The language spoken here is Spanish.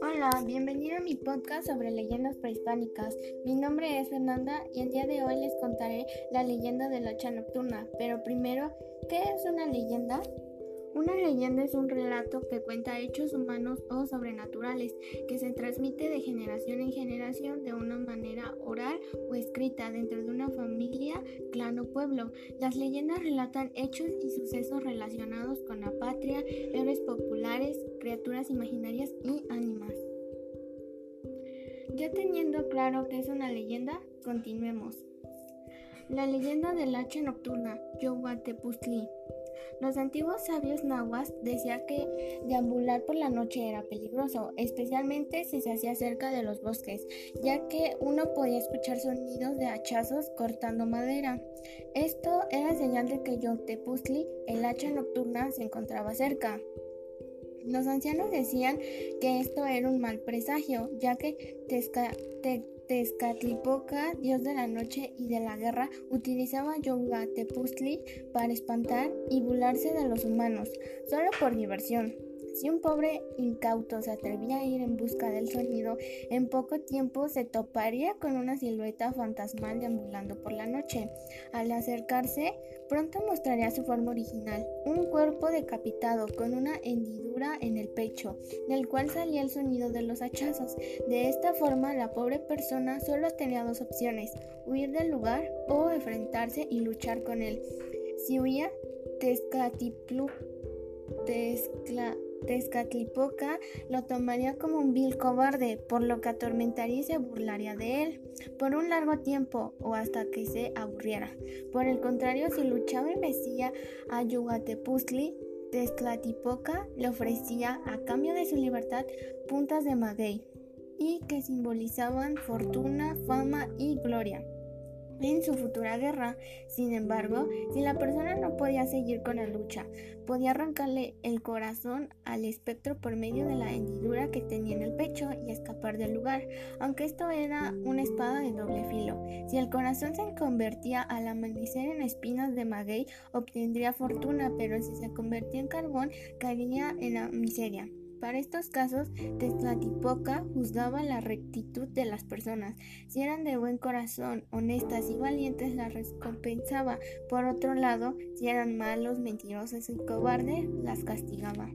Hola, bienvenido a mi podcast sobre leyendas prehispánicas. Mi nombre es Fernanda y el día de hoy les contaré la leyenda de la hacha nocturna. Pero primero, ¿qué es una leyenda? Una leyenda es un relato que cuenta hechos humanos o sobrenaturales, que se transmite de generación en generación de una manera oral o escrita dentro de una familia, clan o pueblo. Las leyendas relatan hechos y sucesos relacionados con la patria, héroes populares, criaturas imaginarias y ánimas. Ya teniendo claro que es una leyenda, continuemos. La leyenda del hacha nocturna, Yohuatepuztli. Los antiguos sabios nahuas decían que deambular por la noche era peligroso, especialmente si se hacía cerca de los bosques, ya que uno podía escuchar sonidos de hachazos cortando madera. Esto era señal de que Yontepuztli, el hacha nocturna, se encontraba cerca. Los ancianos decían que esto era un mal presagio, ya que Tezcatlipoca, dios de la noche y de la guerra, utilizaba Tepuztli para espantar y burlarse de los humanos, solo por diversión. Si un pobre incauto se atrevía a ir en busca del sonido, en poco tiempo se toparía con una silueta fantasmal deambulando por la noche. Al acercarse, pronto mostraría su forma original, un cuerpo decapitado con una hendidura en el pecho, del cual salía el sonido de los hachazos. De esta forma, la pobre persona solo tenía dos opciones, huir del lugar o enfrentarse y luchar con él. Si huía, Tezcatiplu, Tezcatlipoca lo tomaría como un vil cobarde, por lo que atormentaría y se burlaría de él por un largo tiempo o hasta que se aburriera. Por el contrario, si luchaba y vencía a Yugatepuztli, Tezcatlipoca le ofrecía a cambio de su libertad puntas de maguey y que simbolizaban fortuna, fama y gloria en su futura guerra. Sin embargo, si la persona no podía seguir con la lucha, podía arrancarle el corazón al espectro por medio de la hendidura que tenía en el pecho y escapar del lugar, aunque esto era una espada de doble filo. Si el corazón se convertía al amanecer en espinas de maguey, obtendría fortuna, pero si se convertía en carbón, caería en la miseria. Para estos casos, Tezcatlipoca juzgaba la rectitud de las personas. Si eran de buen corazón, honestas y valientes, las recompensaba. Por otro lado, si eran malos, mentirosos y cobardes, las castigaba.